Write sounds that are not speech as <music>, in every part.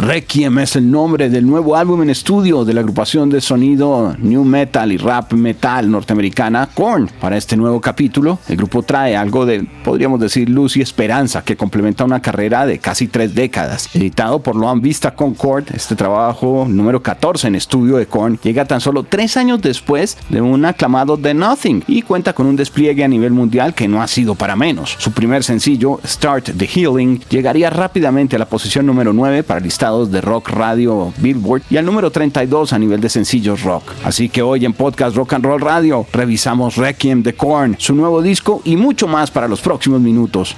Requiem es el nombre del nuevo álbum en estudio de la agrupación de sonido new metal y rap metal norteamericana Korn. Para este nuevo capítulo, el grupo trae algo de, podríamos decir, luz y esperanza que complementa una carrera de casi tres décadas. Editado por Loan Vista Concord, este trabajo número 14 en estudio de Korn llega tan solo tres años después de un aclamado The Nothing y cuenta con un despliegue a nivel mundial que no ha sido para menos. Su primer sencillo, Start the Healing, llegaría rápidamente a la posición número 9 para el listado de rock radio Billboard y al número 32 a nivel de sencillos rock. Así que hoy en Podcast Rock and Roll Radio revisamos Requiem de Korn, su nuevo disco y mucho más para los próximos minutos.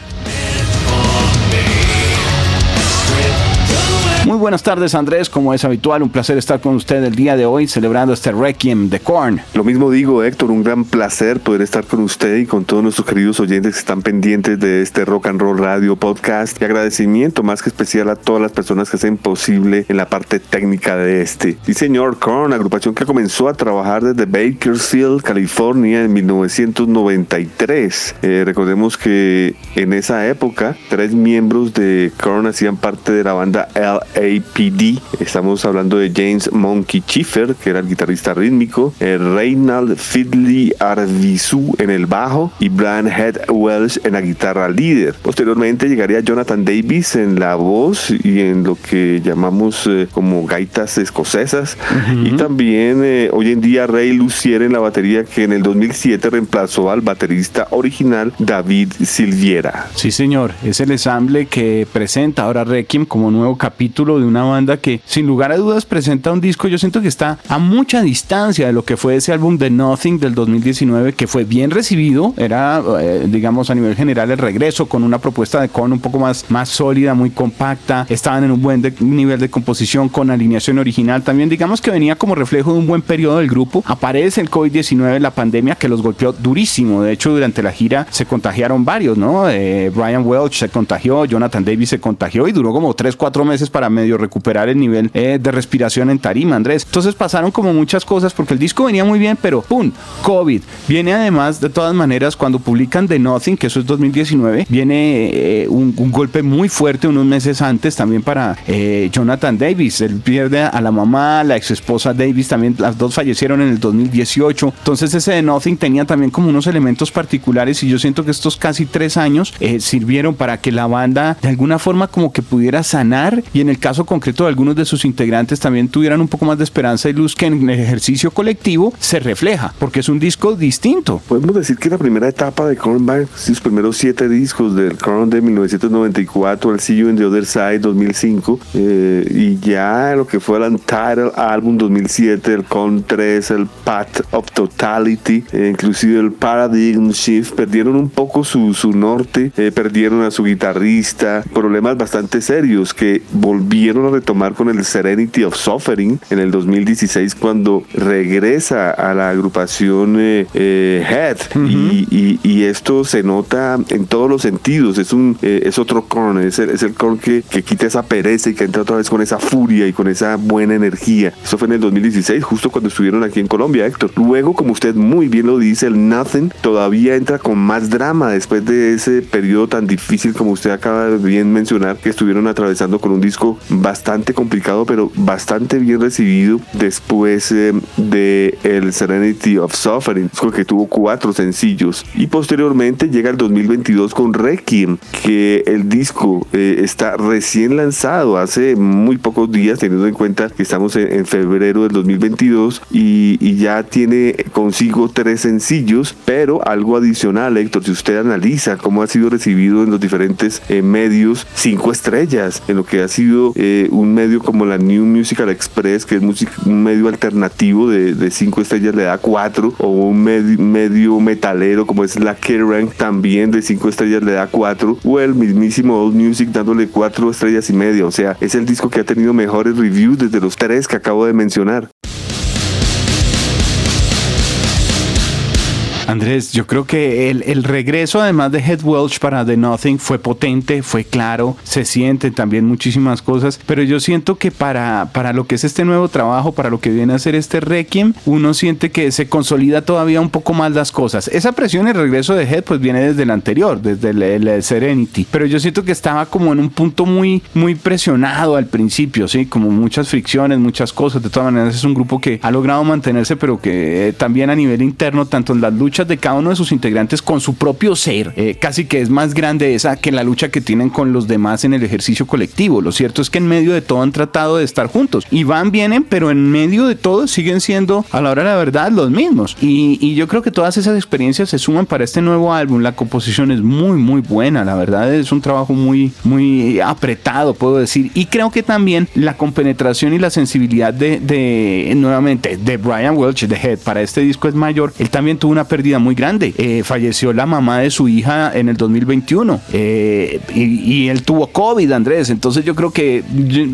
Muy buenas tardes Andrés, como es habitual, un placer estar con usted el día de hoy celebrando este Requiem de Korn. Lo mismo digo Héctor, un gran placer poder estar con usted y con todos nuestros queridos oyentes que están pendientes de este Rock and Roll Radio Podcast y agradecimiento más que especial a todas las personas que hacen posible en la parte técnica de este. Sí señor, Korn, agrupación que comenzó a trabajar desde Bakersfield, California en 1993. Eh, recordemos que en esa época tres miembros de Korn hacían parte de la banda L APD. Estamos hablando de James Monkey Schiffer, que era el guitarrista rítmico, el Reynald Fiddley Arvizu en el bajo y Brian Head Welsh en la guitarra líder. Posteriormente llegaría Jonathan Davis en la voz y en lo que llamamos eh, como gaitas escocesas. Y también eh, hoy en día Ray Lucier en la batería, que en el 2007 reemplazó al baterista original David Silviera. Sí, señor, es el ensamble que presenta ahora Requiem como nuevo capítulo de una banda que sin lugar a dudas presenta un disco, yo siento que está a mucha distancia de lo que fue ese álbum de Nothing del 2019, que fue bien recibido, era eh, digamos a nivel general el regreso con una propuesta de con un poco más, más sólida, muy compacta, estaban en un buen nivel de composición con alineación original, también digamos que venía como reflejo de un buen periodo del grupo, aparece el COVID-19, la pandemia que los golpeó durísimo, de hecho durante la gira se contagiaron varios, ¿no? Eh, Brian Welch se contagió, Jonathan Davis se contagió y duró como 3, 4 meses para medio recuperar el nivel eh, de respiración en tarima, Andrés. Entonces pasaron como muchas cosas porque el disco venía muy bien, pero ¡pum! COVID. Viene además, de todas maneras, cuando publican The Nothing, que eso es 2019, viene eh, un, golpe muy fuerte unos meses antes también para eh, Jonathan Davis. Él pierde a la mamá, la ex esposa Davis también, las dos fallecieron en el 2018. Entonces ese The Nothing tenía también como unos elementos particulares y yo siento que estos casi tres años sirvieron para que la banda de alguna forma como que pudiera sanar y en el caso concreto de algunos de sus integrantes también tuvieran un poco más de esperanza y luz que en el ejercicio colectivo se refleja, porque es un disco distinto. Podemos decir que la primera etapa de Korn sus primeros siete discos del Korn de 1994, el See You in the Other Side 2005, eh, y ya lo que fue el Untitled Album 2007, el Korn 3, el Path of Totality, eh, inclusive el Paradigm Shift, perdieron un poco su, su norte, eh, perdieron a su guitarrista, problemas bastante serios que volvieron vieron a retomar con el Serenity of Suffering en el 2016 cuando regresa a la agrupación eh, eh, Head. Y, esto se nota en todos los sentidos. Es un eh, es otro corn es el, es el corn que, que, quita esa pereza y que entra otra vez con esa furia y con esa buena energía. Eso fue en el 2016 justo cuando estuvieron aquí en Colombia Héctor. Luego como usted muy bien lo dice el Nothing todavía entra con más drama después de ese periodo tan difícil como usted acaba de bien mencionar que estuvieron atravesando con un disco bastante complicado, pero bastante bien recibido después eh, de el Serenity of Suffering, que tuvo cuatro sencillos. Y posteriormente llega el 2022 con Requiem, que el disco eh, está recién lanzado hace muy pocos días, teniendo en cuenta que estamos en, febrero del 2022 y, ya tiene consigo tres sencillos, pero algo adicional, Héctor, si usted analiza cómo ha sido recibido en los diferentes eh, medios, cinco estrellas en lo que ha sido eh, un medio como la New Musical Express, que es un medio alternativo de, de cinco estrellas, le da cuatro, o un medio, metalero como es la Kerrang, también de cinco estrellas le da cuatro, o el mismísimo Old Music dándole cuatro estrellas y media. O sea, es el disco que ha tenido mejores reviews desde los tres que acabo de mencionar. Andrés, yo creo que el, regreso además de Head Welch para The Nothing fue potente, fue claro, se sienten también muchísimas cosas, pero yo siento que para, para lo que es este nuevo trabajo, para lo que viene a ser este Requiem, uno siente que se consolida todavía un poco más las cosas. Esa presión y el regreso de Head pues viene desde el anterior, desde el, Serenity, pero yo siento que estaba como en un punto muy, muy presionado al principio, ¿sí? Como muchas fricciones, muchas cosas, de todas maneras es un grupo que ha logrado mantenerse, pero que eh, también a nivel interno, tanto en las luchas de cada uno de sus integrantes con su propio ser, eh, casi que es más grande esa que la lucha que tienen con los demás en el ejercicio colectivo. Lo cierto es que en medio de todo han tratado de estar juntos y van, vienen, pero en medio de todo siguen siendo a la hora de la verdad los mismos. Y, y yo creo que todas esas experiencias se suman para este nuevo álbum. La composición es muy, muy buena. La verdad es un trabajo muy, muy apretado, puedo decir. Y creo que también la compenetración y la sensibilidad de, de nuevamente, de Brian Welch, de Head, para este disco es mayor. Él también tuvo una pérdida muy grande. Eh, falleció la mamá de su hija en el 2021 eh, y, él tuvo COVID, Andrés. Entonces yo creo que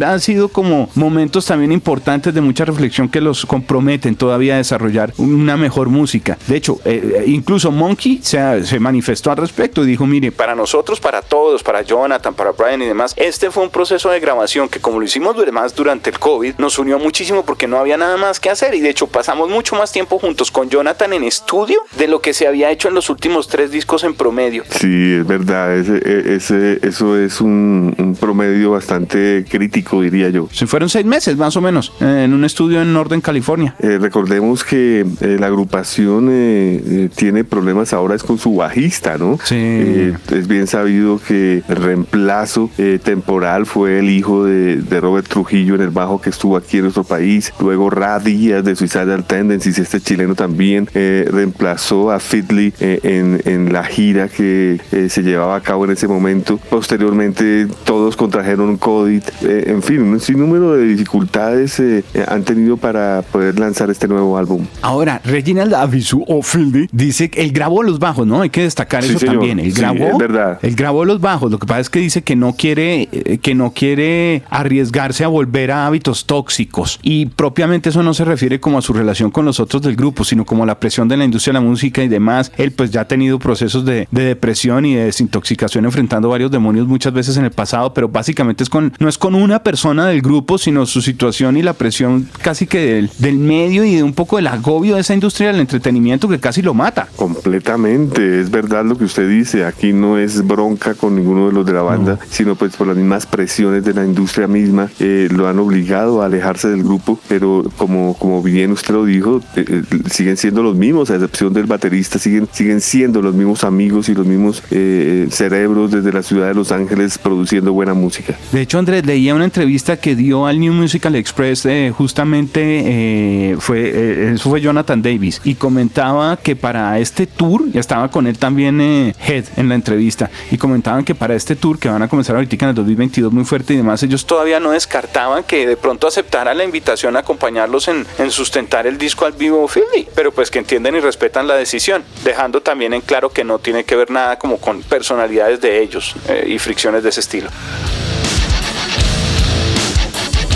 han sido como momentos también importantes de mucha reflexión que los comprometen todavía a desarrollar una mejor música. De hecho, eh, incluso Monkey se, se manifestó al respecto y dijo, mire, para nosotros, para todos, para Jonathan, para Brian y demás, este fue un proceso de grabación que como lo hicimos además durante el COVID, nos unió muchísimo porque no había nada más que hacer y de hecho pasamos mucho más tiempo juntos con Jonathan en estudio de lo que se había hecho en los últimos tres discos en promedio. Sí, es verdad, ese, ese, eso es un, promedio bastante crítico, diría yo. Se fueron seis meses más o menos en un estudio en Northern California. Eh, recordemos que eh, la agrupación eh, tiene problemas ahora es con su bajista, ¿no? Sí. es bien sabido que el reemplazo temporal fue el hijo de, de, Robert Trujillo en el bajo que estuvo aquí en nuestro país. Luego Ra Díaz de Suicidal Tendencies, este chileno también reemplazó a Fitly eh, en, en, la gira que eh, se llevaba a cabo en ese momento. Posteriormente todos contrajeron COVID. Eh, en fin, un sinnúmero de dificultades han tenido para poder lanzar este nuevo álbum. Ahora, Reginald Avisu o Fitly dice que él grabó los bajos, ¿no? Hay que destacar eso también. Él grabó, es verdad. él grabó los bajos. Lo que pasa es que dice que no quiere, que no quiere arriesgarse a volver a hábitos tóxicos. Y propiamente eso no se refiere como a su relación con los otros del grupo, sino como a la presión de la industria de la música y demás, él pues ya ha tenido procesos de, depresión y de desintoxicación enfrentando varios demonios muchas veces en el pasado, pero básicamente es con, no es con una persona del grupo, sino su situación y la presión casi que del, del medio y de un poco del agobio de esa industria del entretenimiento que casi lo mata. Completamente, es verdad lo que usted dice, aquí no es bronca con ninguno de los de la banda, sino pues por las mismas presiones de la industria misma, eh, lo han obligado a alejarse del grupo, pero como, como bien usted lo dijo, eh, eh, siguen siendo los mismos, a excepción del batería siguen, siguen siendo los mismos amigos y los mismos eh, cerebros desde la ciudad de Los Ángeles produciendo buena música. De hecho, Andrés, leía una entrevista que dio al New Musical Express, eh, justamente eh, fue, eso fue Jonathan Davis, y comentaba que para este tour, ya estaba con él también Head en la entrevista, y comentaban que para este tour que van a comenzar ahorita en el 2022 muy fuerte y demás, ellos todavía no descartaban que de pronto aceptaran la invitación a acompañarlos en, en sustentar el disco al vivo Philly, pero pues que entienden y respetan la decisión dejando también en claro que no tiene que ver nada como con personalidades de ellos eh, y fricciones de ese estilo.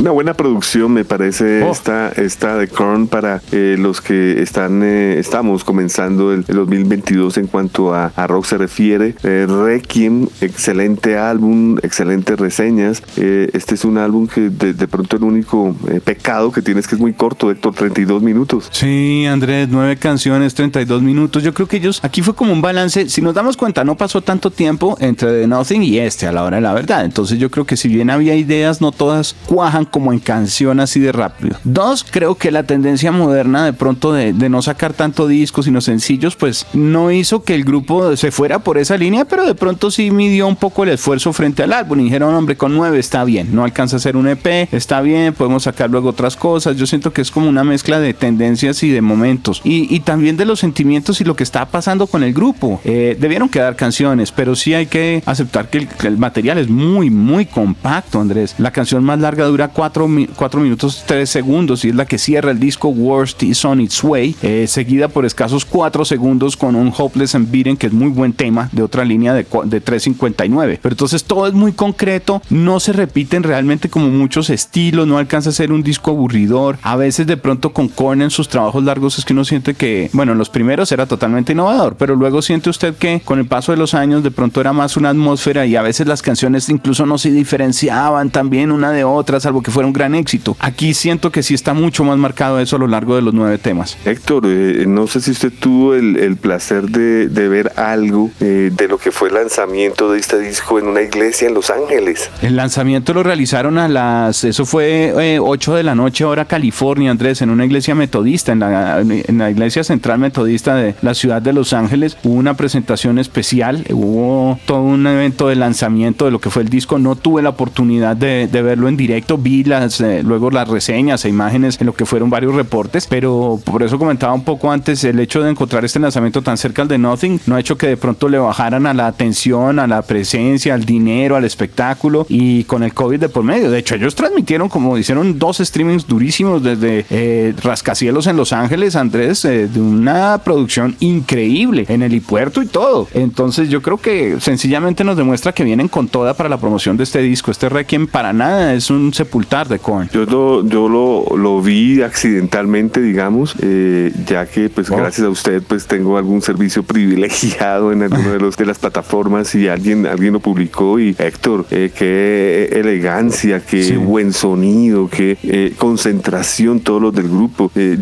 Una buena producción me parece oh. esta, esta de Korn para eh, los que están eh, estamos comenzando el, 2022 en cuanto a, rock se refiere. Eh, Requiem, excelente álbum, excelentes reseñas. este es un álbum que de, pronto el único pecado que tienes que es muy corto, Héctor, 32 minutos. Sí, Andrés, nueve canciones, 32 minutos. Yo creo que ellos, aquí fue como un balance. Si nos damos cuenta, no pasó tanto tiempo entre The Nothing y este a la hora de la verdad. Entonces yo creo que si bien había ideas, no todas cuajan como en canción así de rápido. Dos, creo que la tendencia moderna de pronto de, no sacar tanto discos sino sencillos, pues no hizo que el grupo se fuera por esa línea, pero de pronto sí midió un poco el esfuerzo frente al álbum y dijeron, hombre, con nueve está bien, no alcanza a ser un EP, está bien, podemos sacar luego otras cosas. Yo siento que es como una mezcla de tendencias y de momentos y, y también de los sentimientos y lo que está pasando con el grupo. Eh, debieron quedar canciones, pero sí hay que aceptar que el, el, material es muy, muy compacto, Andrés. La canción más larga dura 4, minutos 3 segundos y es la que cierra el disco Worst is on its way, eh, seguida por escasos 4 segundos con un Hopeless and Beaten, que es muy buen tema, de otra línea de, de 3.59. Pero entonces todo es muy concreto, no se repiten realmente como muchos estilos, no alcanza a ser un disco aburridor. A veces de pronto con Korn en sus trabajos largos es que uno siente que, bueno, en los primeros era totalmente innovador, pero luego siente usted que con el paso de los años de pronto era más una atmósfera y a veces las canciones incluso no se diferenciaban también una de otra, salvo que fuera un gran éxito. Aquí siento que sí está mucho más marcado eso a lo largo de los nueve temas. Héctor, eh, no sé si usted tuvo el, el placer de, de, ver algo eh, de lo que fue el lanzamiento de este disco en una iglesia en Los Ángeles. El lanzamiento lo realizaron a las, eso fue eh, 8 de la noche hora California, Andrés, en una iglesia metodista, en la, en la iglesia central metodista de la ciudad de Los Ángeles. Hubo una presentación especial, hubo todo un evento de lanzamiento de lo que fue el disco. No tuve la oportunidad de, de verlo en directo, vi las, eh, luego las reseñas e imágenes en lo que fueron varios reportes, pero por eso comentaba un poco antes el hecho de encontrar este lanzamiento tan cerca al de Nothing no ha hecho que de pronto le bajaran a la atención, a la presencia, al dinero, al espectáculo y con el COVID de por medio. De hecho, ellos transmitieron, como hicieron dos streamings durísimos desde eh, Rascacielos en Los Ángeles, Andrés, eh, de una producción increíble en el puerto y todo. Entonces yo creo que sencillamente nos demuestra que vienen con toda para la promoción de este disco. Este Requiem para nada es un sepultar de Korn. Yo lo, yo lo, lo vi accidentalmente, digamos, eh, ya que pues gracias a usted pues tengo algún servicio <laughs> privilegiado en alguna de, los, de las plataformas y alguien, alguien lo publicó y Héctor, eh, qué elegancia, qué sí. buen sonido, qué eh, concentración todos los del grupo. Eh,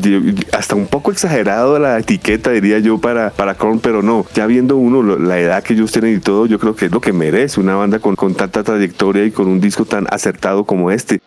hasta un poco exagerado la etiqueta diría yo para, para Korn, pero no, ya viendo uno la edad que ellos tienen y todo, yo creo que es lo que merece una banda con, con tanta trayectoria y con un disco tan acertado como este.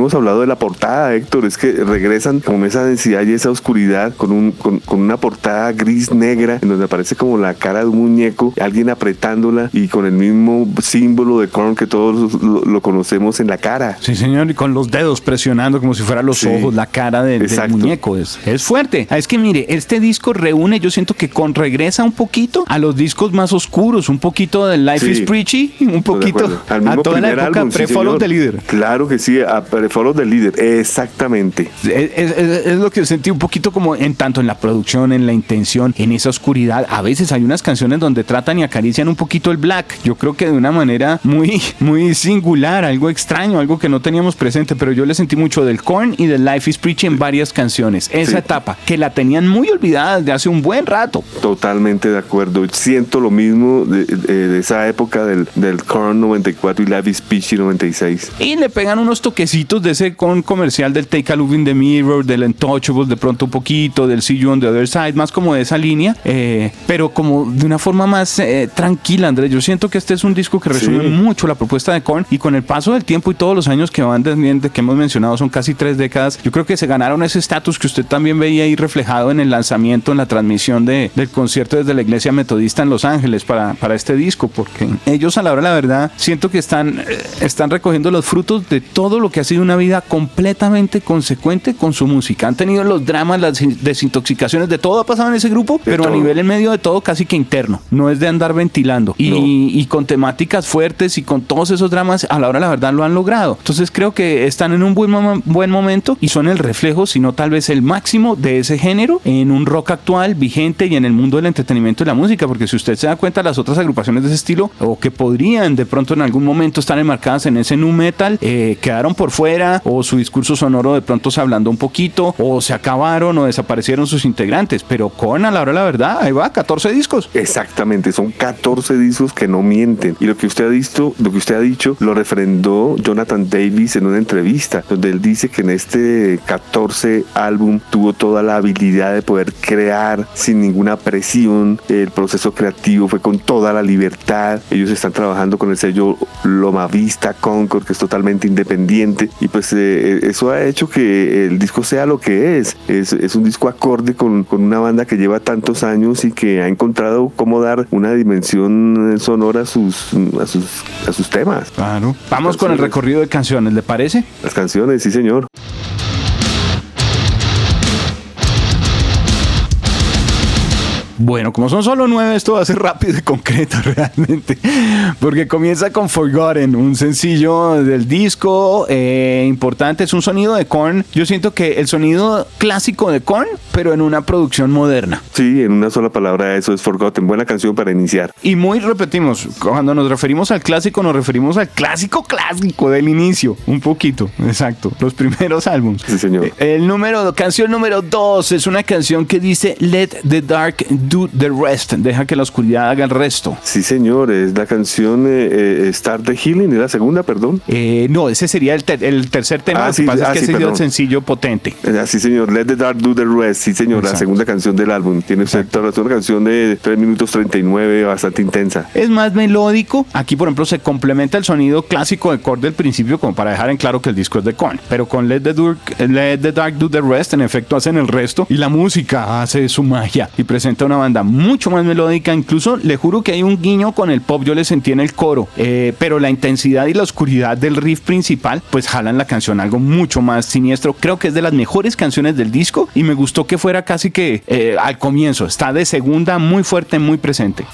Hemos hablado de la portada, Héctor, es que regresan con esa densidad y esa oscuridad, con, un, con, con, una portada gris negra, en donde aparece como la cara de un muñeco, alguien apretándola y con el mismo símbolo de Korn que todos lo, lo, conocemos en la cara. Sí, señor, y con los dedos presionando como si fueran los sí. ojos, la cara de, del muñeco. Es, es fuerte. Es que mire, este disco reúne, yo siento que con regresa un poquito a los discos más oscuros, un poquito de Life sí. is Preachy, <laughs> un poquito a toda la época pre-Follow sí, the Leader. Claro que sí, a Follow the Leader, exactamente. Es, es, es, lo que sentí un poquito como en tanto en la producción, en la intención, en esa oscuridad. A veces hay unas canciones donde tratan y acarician un poquito el black. Yo creo que de una manera muy, <laughs> muy singular, algo extraño, algo que no teníamos presente, pero yo le sentí mucho del Korn y del Life is Preachy en varias canciones. Esa sí. etapa, que la tenían muy olvidada desde hace un buen rato. Totalmente de acuerdo. Siento lo mismo de, de, de esa época del, del Korn 94 y Life is Preachy 96. Y le pegan unos toquecitos de ese con comercial del Take a Look in the Mirror, del Untouchables, de pronto un poquito, del See You on the Other Side, más como de esa línea, eh, pero como de una forma más eh, tranquila, Andrés. Yo siento que este es un disco que resume sí. mucho la propuesta de Korn y con el paso del tiempo y todos los años que van desde que hemos mencionado, son casi tres décadas, yo creo que se ganaron ese estatus que usted también veía ahí reflejado en el lanzamiento, en la transmisión de, del concierto desde la iglesia metodista en Los Ángeles para, para este disco, porque ellos a la hora la verdad siento que están, eh, están recogiendo los frutos de todo lo que ha sido una vida completamente consecuente con su música. Han tenido los dramas, las desintoxicaciones, de todo ha pasado en ese grupo, pero a nivel en medio de todo casi que interno. No es de andar ventilando. Y, no. y, con temáticas fuertes y con todos esos dramas, a la hora la verdad lo han logrado. Entonces creo que están en un buen, mom buen momento y son el reflejo, si no tal vez el máximo de ese género en un rock actual, vigente y en el mundo del entretenimiento y la música. Porque si usted se da cuenta, las otras agrupaciones de ese estilo, o que podrían de pronto en algún momento estar enmarcadas en ese nu metal, eh, quedaron por fuera o su discurso sonoro de pronto se ablandó un poquito, o se acabaron o desaparecieron sus integrantes. Pero con a la hora de la verdad, ahí va, 14 discos. Exactamente, son 14 discos que no mienten. Y lo que usted ha visto, lo que usted ha dicho, lo refrendó Jonathan Davis en una entrevista, donde él dice que en este 14 álbum tuvo toda la habilidad de poder crear sin ninguna presión. El proceso creativo fue con toda la libertad. Ellos están trabajando con el sello Loma Vista Concord, que es totalmente independiente. Pues eh, eso ha hecho que el disco sea lo que es. Es, es un disco acorde con, con una banda que lleva tantos años y que ha encontrado cómo dar una dimensión sonora a sus, a sus, a sus temas. Claro. Vamos con el recorrido de canciones, ¿le parece? Las canciones, sí señor. Bueno, como son solo nueve, esto va a ser rápido y concreto <laughs> realmente. Porque comienza con Forgotten, un sencillo del disco eh, importante. Es un sonido de Korn. Yo siento que el sonido clásico de Korn, pero en una producción moderna. Sí, en una sola palabra, eso es Forgotten. Buena canción para iniciar. Y muy repetimos, cuando nos referimos al clásico, nos referimos al clásico clásico del inicio. Un poquito, exacto. Los primeros álbumes. Sí, señor. Eh, El número, canción número dos es una canción que dice Let the Dark do the rest. Deja que la oscuridad haga el resto. Sí, señor, es la canción eh, eh, Start the Healing, es la segunda, perdón. Eh, no, ese sería el, ter- el tercer tema. Ah, Lo que sí, pasa ah, es que sí, ese es sencillo potente. Eh, Sí, señor, Let the Dark do the rest. Sí, señor, la Exacto. segunda canción del álbum. Tiene usted toda una canción de 3 minutos 39, bastante intensa. Es más melódico. Aquí, por ejemplo, se complementa el sonido clásico de Korn del principio, como para dejar en claro que el disco es de Korn. Pero con Let the, Dark, Let the Dark Do the Rest, en efecto, hacen el resto. Y la música hace su magia y presenta una banda mucho más melódica. Incluso le juro que hay un guiño con el pop, yo le sentí en el coro. Eh, pero la intensidad y la oscuridad del riff principal, pues jalan la canción algo mucho más siniestro. Creo que es de las mejores canciones del disco y me gustó que fuera casi que eh, al comienzo. Está de segunda, muy fuerte, muy presente.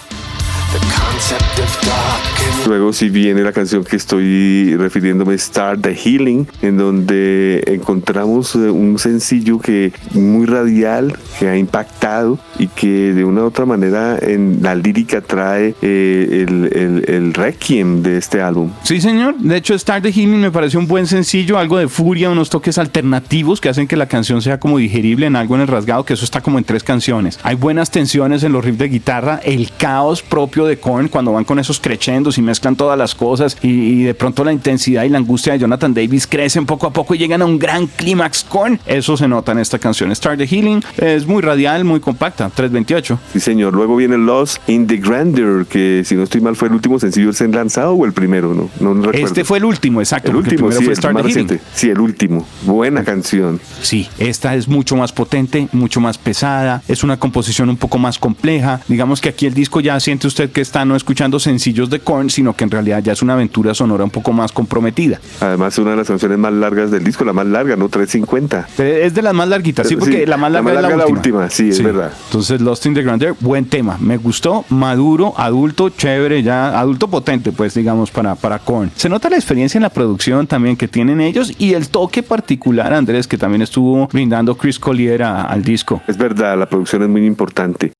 Luego sí viene la canción que estoy refiriéndome, Start the Healing, en donde encontramos eh, un sencillo que muy radial, que ha impactado y que de una u otra manera en la lírica trae eh, el, el, el requiem de este álbum. Sí, señor. De hecho, Start the Healing me pareció un buen sencillo, algo de furia, unos toques alternativos que hacen que la canción sea como digerible en algo en el rasgado, que eso está como en tres canciones. Hay buenas tensiones en los riffs de guitarra, el caos propio de Korn cuando van con esos crescendos y mezclan todas las cosas y, y de pronto la intensidad y la angustia de Jonathan Davis crecen poco a poco y llegan a un gran clímax Korn. Eso se nota en esta canción. Start the Healing es muy radial, muy compacta, 328. Sí, señor. Luego viene Lost in the Grandeur, que si no estoy mal fue el último sencillo del lanzado o el primero, no, no recuerdo. Este fue el último, exacto. el último, sí, fue el Start the Healing. Sí, el último. Buena canción. Sí, esta es mucho más potente, mucho más pesada, es una composición un poco más compleja. Digamos que aquí el disco ya siente usted que está no escuchando sencillos de Korn, sino que en realidad ya es una aventura sonora un poco más comprometida. Además, es una de las canciones más largas del disco, la más larga, ¿no? 350. Eh, Es de las más larguitas, sí, Sí, porque la más la larga es la larga es la última. sí, es verdad. Entonces, Lost in the Grandeur, buen tema, me gustó, maduro, adulto, chévere, ya adulto potente, pues digamos, para, para Korn. Se nota la experiencia en la producción también que tienen ellos y el toque particular, Andrés, que también estuvo brindando Chris Collier a- al disco. Es verdad, la producción es muy importante.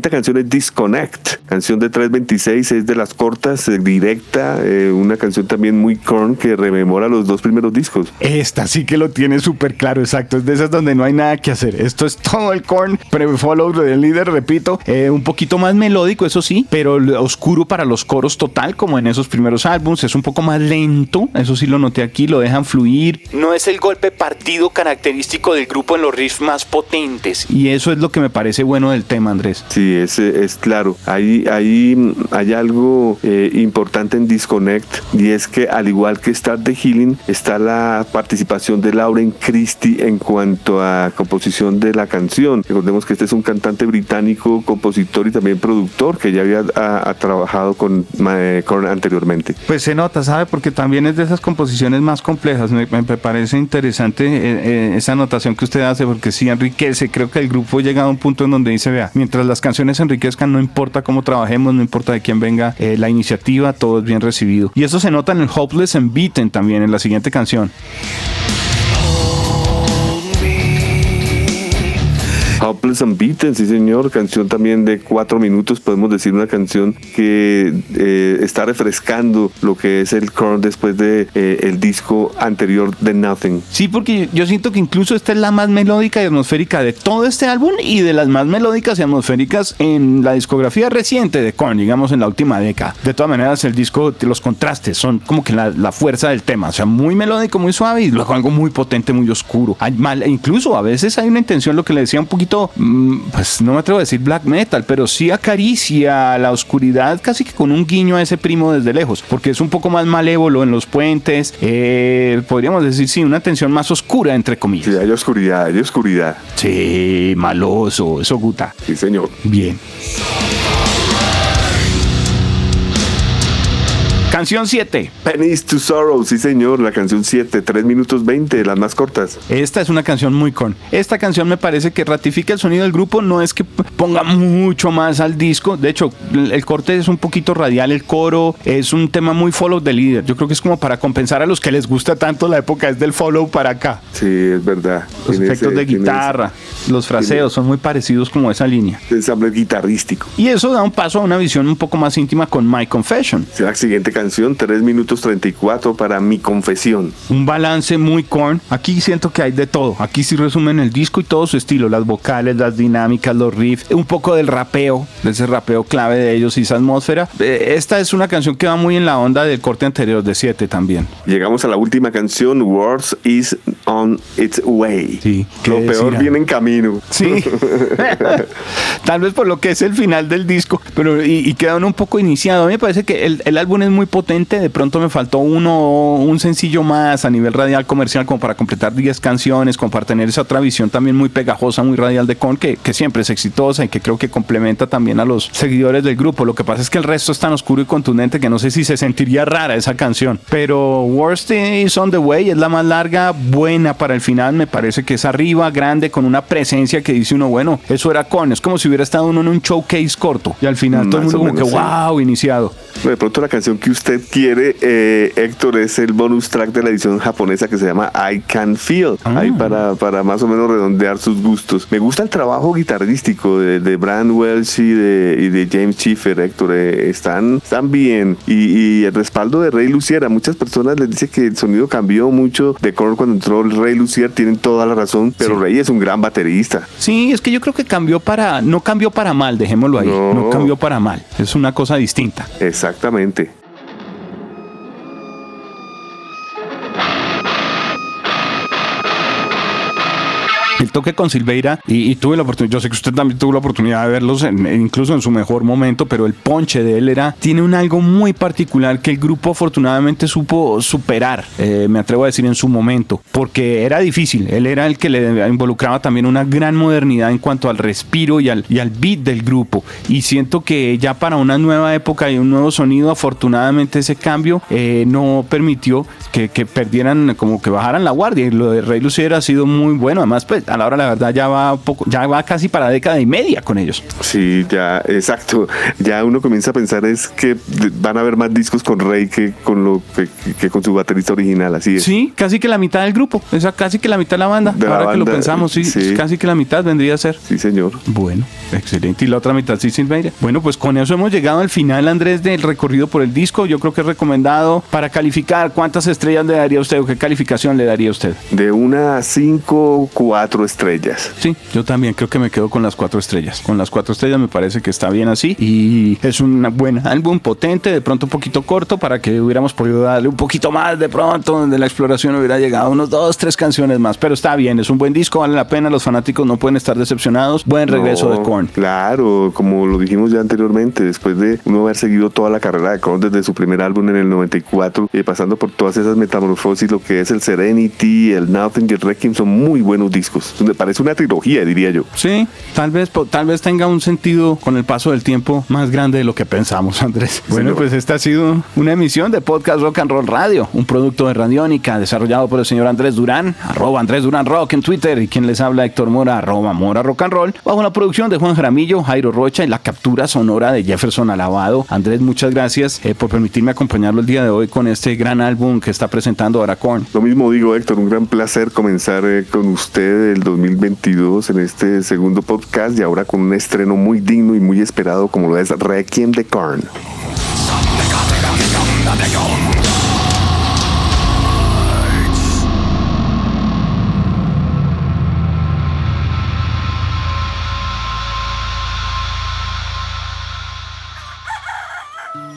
Quinta canción es Disconnect, canción de 326, es de las cortas, eh, directa, eh, una canción también muy corn que rememora los dos primeros discos. Esta sí que lo tiene súper claro, exacto. Es de esas donde no hay nada que hacer. Esto es todo el corn, pre-follow del líder, repito. eh, un poquito más melódico, eso sí, pero oscuro para los coros total, como en esos primeros álbums. Es un poco más lento, eso sí lo noté aquí, lo dejan fluir. No es el golpe partido característico del grupo en los riffs más potentes. Y eso es lo que me parece bueno del tema, Andrés. Sí, es, es claro. Hay, hay, mm, hay algo eh, importante en Disconnect y es que al igual que Start the Healing está la participación de Lauren Christie en cuanto a composición de la canción. Recordemos que este es un cantante británico, compositor y también productor que ya había ha- ha trabajado con eh, Korn anteriormente. Pues se nota, ¿sabe? Porque también es de esas composiciones más complejas. Me, me parece interesante eh, esa anotación que usted hace, porque sí enriquece. Creo que el grupo llega a un punto en donde dice, vea, mientras las canciones enriquezcan, no importa cómo trabajemos, no importa de quién venga eh, la iniciativa, todo es bien recibido. Y eso se nota en el Hopeless and Beaten también, en la siguiente canción. Helpless and Beaten, sí señor, canción también de cuatro minutos, podemos decir una canción que eh, está refrescando lo que es el Korn después de eh, el disco anterior de Nothing. Sí, porque yo siento que incluso esta es la más melódica y atmosférica de todo este álbum y de las más melódicas y atmosféricas en la discografía reciente de Korn, digamos en la última década. De todas maneras, el disco, los contrastes son como que la, la fuerza del tema, o sea, muy melódico, muy suave y luego algo muy potente, muy oscuro. Hay mal, incluso a veces hay una intención, lo que le decía un poquito, mm, pues no me atrevo a decir black metal, pero sí acaricia la oscuridad casi que con un guiño a ese primo desde lejos, porque es un poco más malévolo en los puentes, eh, podríamos decir, sí, una tensión más oscura, entre comillas. Sí, hay oscuridad, hay oscuridad. Sí, maloso, eso gusta. Sí, señor. Bien. Canción 7. Pennies to Sorrow, sí señor, la canción 7, 3 minutos 20, las más cortas. Esta es una canción muy con. Esta canción me parece que ratifica el sonido del grupo, no es que ponga mucho más al disco. De hecho, el corte es un poquito radial, el coro es un tema muy follow the leader. Yo creo que es como para compensar a los que les gusta tanto la época es del follow para acá. Sí, es verdad. Los efectos ese- de guitarra, los fraseos son muy parecidos como esa línea. ensamble guitarrístico. Y eso da un paso a una visión un poco más íntima con My Confession. Sí, La siguiente canción, 3 minutos 34 para mi confesión. Un balance muy corn. Aquí siento que hay de todo. Aquí sí resumen el disco y todo su estilo. Las vocales, las dinámicas, los riffs. Un poco del rapeo, de ese rapeo clave de ellos y esa atmósfera. Eh, Esta es una canción que va muy en la onda del corte anterior de 7 también. Llegamos a la última canción, Words is on its way. Sí, ¿qué Lo peor viene en camino. Sí. <laughs> Tal vez por lo que es el final del disco, pero y, y quedan un poco iniciado. A mí me parece que el, el álbum es muy potente. De pronto me faltó uno, un sencillo más a nivel radial comercial, como para completar 10 canciones, como para tener esa otra visión también muy pegajosa, muy radial de Con, que, que siempre es exitosa y que creo que complementa también a los seguidores del grupo. Lo que pasa es que el resto es tan oscuro y contundente que no sé si se sentiría rara esa canción. Pero Worst is on the Way es la más larga, buena para el final. Me parece que es arriba, grande, con una presencia que dice uno, bueno, eso era Con. Es como si hubiera estado uno en un showcase corto. Y al final todo el Más mundo como que, sí. wow, iniciado. De pronto la canción que usted quiere, eh, Héctor, es el bonus track de la edición japonesa que se llama I Can Feel. Ah. Ahí para, para más o menos redondear sus gustos. Me gusta el trabajo guitarrístico de, de Brian Welch y de, y de James Schiffer, Héctor. eh, están, están bien. Y, y el respaldo de Rey Lucier. A muchas personas les dice que el sonido cambió mucho de Korn cuando entró el Rey Lucier. Tienen toda la razón. Pero Sí. Rey es un gran baterista. Sí, es que yo creo que cambió para, no cambió para mal, dejémoslo ahí. No. no cambió para mal. Es una cosa distinta. Exactamente. El toque con Silveira, y, y tuve la oportunidad, yo sé que usted también tuvo la oportunidad de verlos, en- incluso en su mejor momento, pero el ponche de él era, tiene un algo muy particular que el grupo afortunadamente supo superar, eh, me atrevo a decir en su momento, porque era difícil, él era el que le involucraba también una gran modernidad en cuanto al respiro y al, y al beat del grupo, y siento que ya para una nueva época y un nuevo sonido, afortunadamente ese cambio eh, no permitió que, que perdieran, como que bajaran la guardia, y lo de Rey Lucier ha sido muy bueno, además pues a la hora la verdad ya va poco, ya va casi para década y media con ellos. Sí, ya, exacto. Ya uno comienza a pensar es que van a haber más discos con Rey que con lo que, que con su baterista original, así es. Sí, casi que la mitad del grupo, esa casi que la mitad de la banda, De la ahora que lo banda, pensamos, sí, sí. casi que la mitad vendría a ser. Sí, señor. Bueno, excelente. Y la otra mitad sí, Silveira. Bueno, pues con eso hemos llegado al final, Andrés, del recorrido por el disco. Yo creo que es recomendado para calificar. ¿Cuántas estrellas le daría usted o qué calificación le daría usted? De una a cinco, cuatro estrellas. Sí, yo también creo que me quedo con las cuatro estrellas. Con las cuatro estrellas me parece que está bien así. Y es un buen álbum, potente, de pronto un poquito corto, para que hubiéramos podido darle un poquito más de pronto, donde la exploración hubiera llegado a unos dos, tres canciones más. Pero está bien, es un buen disco, vale la pena. Los fanáticos no pueden estar decepcionados. Buen regreso No, de Korn. Claro, como lo dijimos ya anteriormente, después de uno haber seguido toda la carrera de Korn desde su primer álbum en el 94, y pasando por todas esas metamorfosis, lo que es el Serenity, el Nothing y el Requiem, son muy buenos discos. Me parece una trilogía, diría yo. Sí, tal vez, tal vez tenga un sentido con el paso del tiempo más grande de lo que pensamos, <laughs> Andrés. Bueno, pues esta ha sido una emisión de Podcast Rock and Roll Radio, un producto de Radiónica desarrollado por el señor Andrés Durán, arroba Andrés Durán Rock en Twitter y quien les habla Héctor Mora, arroba Mora Rock and Roll, bajo la producción de Juan Jaramillo, Jairo Rocha y la captura sonora de Jefferson Alabado. Andrés, muchas gracias eh, por permitirme acompañarlo el día de hoy con este gran álbum que está presentando ahora Korn. Lo mismo digo, Héctor, un gran placer comenzar eh, con usted del 2022 en este segundo podcast y ahora con un estreno muy digno y muy esperado como lo es Requiem de Karn.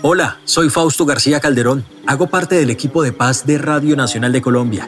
Hola, soy Fausto García Calderón. Hago parte del equipo de paz de Radio Nacional de Colombia